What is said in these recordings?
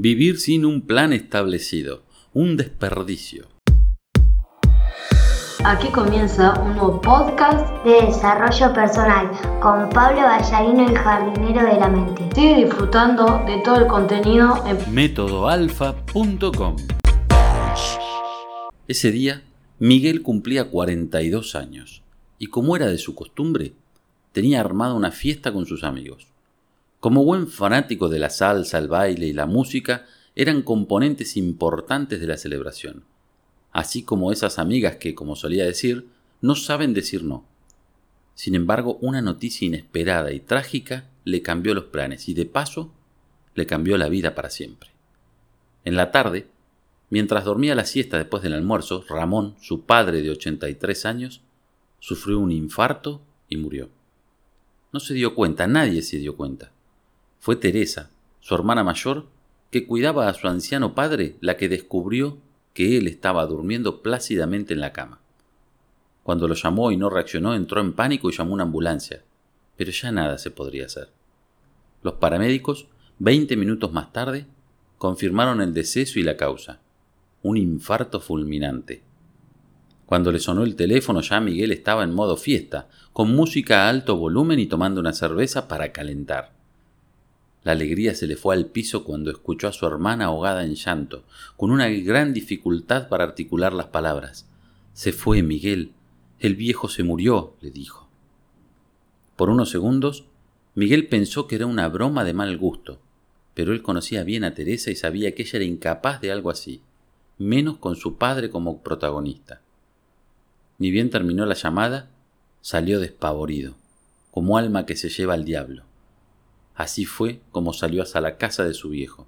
Vivir sin un plan establecido, un desperdicio. Aquí comienza un nuevo podcast de desarrollo personal con Pablo Ballarino, el jardinero de la mente. Sigue disfrutando de todo el contenido en métodoalfa.com. Ese día, Miguel cumplía 42 años y como era de su costumbre, tenía armada una fiesta con sus amigos. Como buen fanático de la salsa, el baile y la música, eran componentes importantes de la celebración, así como esas amigas que, como solía decir, no saben decir no. Sin embargo, una noticia inesperada y trágica le cambió los planes y de paso le cambió la vida para siempre. En la tarde, mientras dormía la siesta después del almuerzo, Ramón, su padre de 83 años, sufrió un infarto y murió. No se dio cuenta, nadie se dio cuenta. Fue Teresa, su hermana mayor, que cuidaba a su anciano padre, la que descubrió que él estaba durmiendo plácidamente en la cama. Cuando lo llamó y no reaccionó, entró en pánico y llamó una ambulancia, pero ya nada se podría hacer. Los paramédicos, veinte minutos más tarde, confirmaron el deceso y la causa, un infarto fulminante. Cuando le sonó el teléfono ya Miguel estaba en modo fiesta, con música a alto volumen y tomando una cerveza para calentar. La alegría se le fue al piso cuando escuchó a su hermana ahogada en llanto, con una gran dificultad para articular las palabras. Se fue, Miguel. El viejo se murió, le dijo. Por unos segundos, Miguel pensó que era una broma de mal gusto, pero él conocía bien a Teresa y sabía que ella era incapaz de algo así, menos con su padre como protagonista. Ni bien terminó la llamada, salió despavorido, como alma que se lleva al diablo. Así fue como salió hasta la casa de su viejo.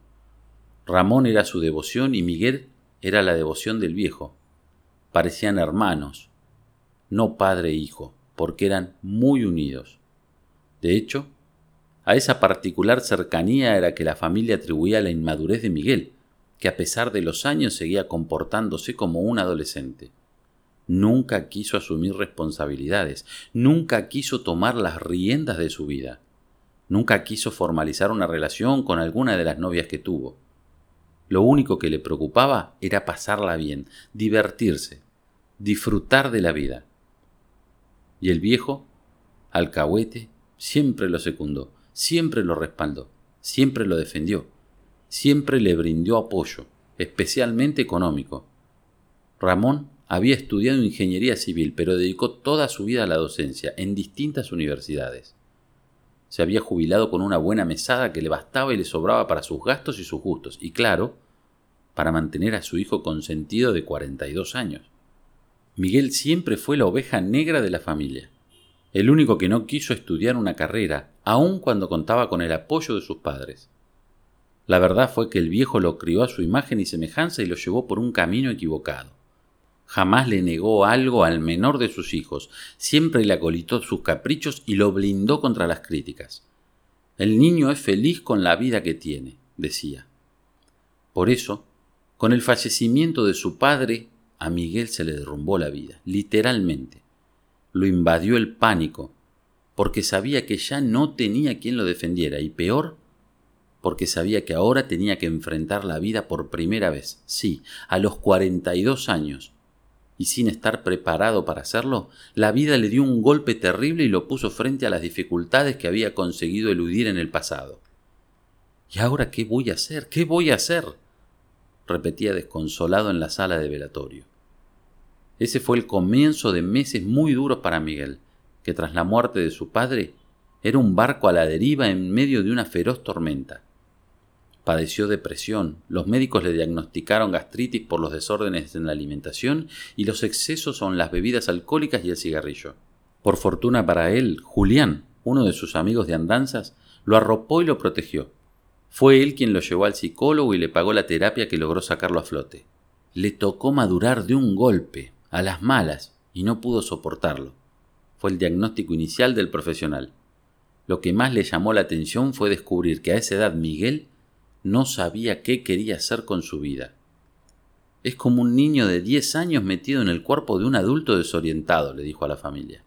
Ramón era su devoción y Miguel era la devoción del viejo. Parecían hermanos, no padre e hijo, porque eran muy unidos. De hecho, a esa particular cercanía era que la familia atribuía la inmadurez de Miguel, que a pesar de los años seguía comportándose como un adolescente. Nunca quiso asumir responsabilidades, nunca quiso tomar las riendas de su vida. Nunca quiso formalizar una relación con alguna de las novias que tuvo. Lo único que le preocupaba era pasarla bien, divertirse, disfrutar de la vida. Y el viejo, alcahuete, siempre lo secundó, siempre lo respaldó, siempre lo defendió, siempre le brindó apoyo, especialmente económico. Ramón había estudiado ingeniería civil, pero dedicó toda su vida a la docencia en distintas universidades. Se había jubilado con una buena mesada que le bastaba y le sobraba para sus gastos y sus gustos, y claro, para mantener a su hijo consentido de 42 años. Miguel siempre fue la oveja negra de la familia, el único que no quiso estudiar una carrera, aun cuando contaba con el apoyo de sus padres. La verdad fue que el viejo lo crió a su imagen y semejanza y lo llevó por un camino equivocado. Jamás le negó algo al menor de sus hijos, siempre le acolitó sus caprichos y lo blindó contra las críticas. El niño es feliz con la vida que tiene, decía. Por eso, con el fallecimiento de su padre, a Miguel se le derrumbó la vida, literalmente. Lo invadió el pánico, porque sabía que ya no tenía quien lo defendiera, y peor, porque sabía que ahora tenía que enfrentar la vida por primera vez, sí, a los 42 años, y sin estar preparado para hacerlo, la vida le dio un golpe terrible y lo puso frente a las dificultades que había conseguido eludir en el pasado. ¿Y ahora qué voy a hacer? ¿Qué voy a hacer? repetía desconsolado en la sala de velatorio. Ese fue el comienzo de meses muy duros para Miguel, que tras la muerte de su padre era un barco a la deriva en medio de una feroz tormenta. Padeció depresión, los médicos le diagnosticaron gastritis por los desórdenes en la alimentación y los excesos son las bebidas alcohólicas y el cigarrillo. Por fortuna para él, Julián, uno de sus amigos de andanzas, lo arropó y lo protegió. Fue él quien lo llevó al psicólogo y le pagó la terapia que logró sacarlo a flote. Le tocó madurar de un golpe, a las malas, y no pudo soportarlo. Fue el diagnóstico inicial del profesional. Lo que más le llamó la atención fue descubrir que a esa edad Miguel no sabía qué quería hacer con su vida. Es como un niño de 10 años metido en el cuerpo de un adulto desorientado, le dijo a la familia.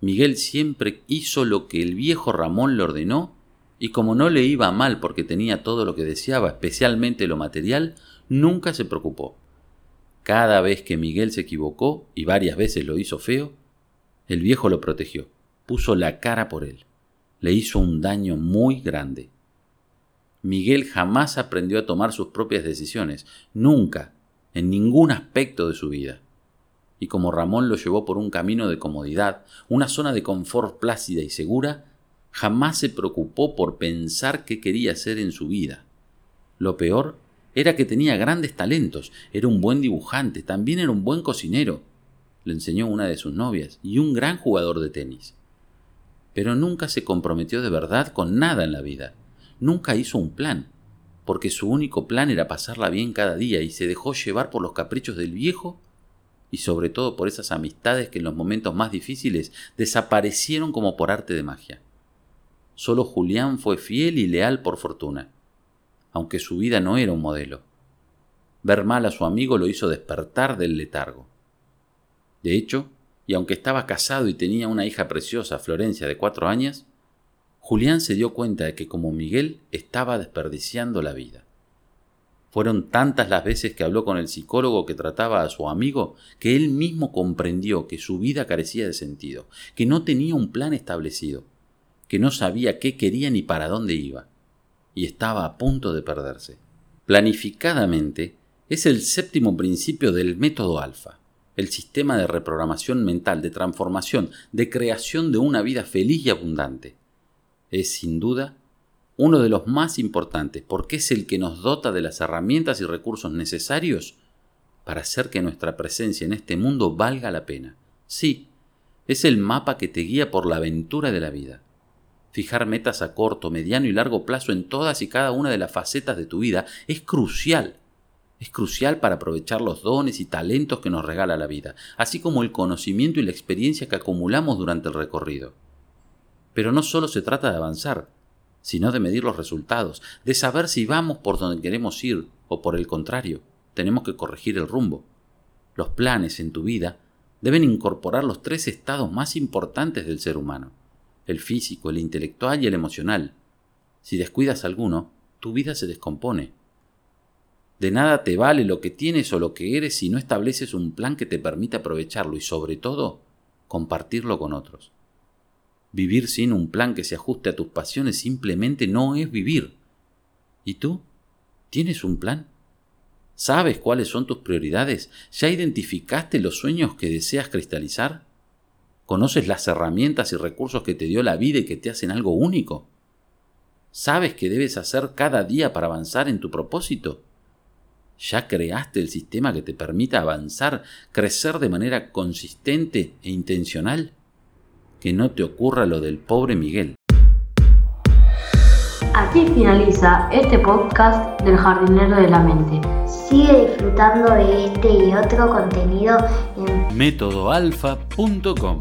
Miguel siempre hizo lo que el viejo Ramón le ordenó Y como no le iba mal porque tenía todo lo que deseaba, especialmente lo material, nunca se preocupó. Cada vez que Miguel se equivocó, y varias veces lo hizo feo, el viejo lo protegió, puso la cara por él. Le hizo un daño muy grande. Miguel jamás aprendió a tomar sus propias decisiones, nunca, en ningún aspecto de su vida. Y como Ramón lo llevó por un camino de comodidad, una zona de confort plácida y segura, jamás se preocupó por pensar qué quería hacer en su vida. Lo peor era que tenía grandes talentos, era un buen dibujante, también era un buen cocinero, le enseñó una de sus novias, y un gran jugador de tenis. Pero nunca se comprometió de verdad con nada en la vida, nunca hizo un plan, porque su único plan era pasarla bien cada día y se dejó llevar por los caprichos del viejo y sobre todo por esas amistades que en los momentos más difíciles desaparecieron como por arte de magia. Solo Julián fue fiel y leal por fortuna, aunque su vida no era un modelo. Ver mal a su amigo lo hizo despertar del letargo. De hecho, y aunque estaba casado y tenía una hija preciosa, Florencia, de cuatro años, Julián se dio cuenta de que como Miguel estaba desperdiciando la vida. Fueron tantas las veces que habló con el psicólogo que trataba a su amigo que él mismo comprendió que su vida carecía de sentido, que no tenía un plan establecido, que no sabía qué quería ni para dónde iba, y estaba a punto de perderse. Planificadamente es el séptimo principio del método alfa, el sistema de reprogramación mental, de transformación, de creación de una vida feliz y abundante. Es sin duda uno de los más importantes porque es el que nos dota de las herramientas y recursos necesarios para hacer que nuestra presencia en este mundo valga la pena. Sí, es el mapa que te guía por la aventura de la vida. Fijar metas a corto, mediano y largo plazo en todas y cada una de las facetas de tu vida es crucial. Es crucial para aprovechar los dones y talentos que nos regala la vida, así como el conocimiento y la experiencia que acumulamos durante el recorrido. Pero no solo se trata de avanzar, sino de medir los resultados, de saber si vamos por donde queremos ir o por el contrario, tenemos que corregir el rumbo. Los planes en tu vida deben incorporar los tres estados más importantes del ser humano el físico, el intelectual y el emocional. Si descuidas alguno, tu vida se descompone. De nada te vale lo que tienes o lo que eres si no estableces un plan que te permita aprovecharlo y sobre todo compartirlo con otros. Vivir sin un plan que se ajuste a tus pasiones simplemente no es vivir. ¿Y tú? ¿Tienes un plan? ¿Sabes cuáles son tus prioridades? ¿Ya identificaste los sueños que deseas cristalizar? ¿Conoces las herramientas y recursos que te dio la vida y que te hacen algo único? ¿Sabes qué debes hacer cada día para avanzar en tu propósito? ¿Ya creaste el sistema que te permita avanzar, crecer de manera consistente e intencional? Que no te ocurra lo del pobre Miguel. Aquí finaliza este podcast del jardinero de la mente. Sigue disfrutando de este y otro contenido en métodoalfa.com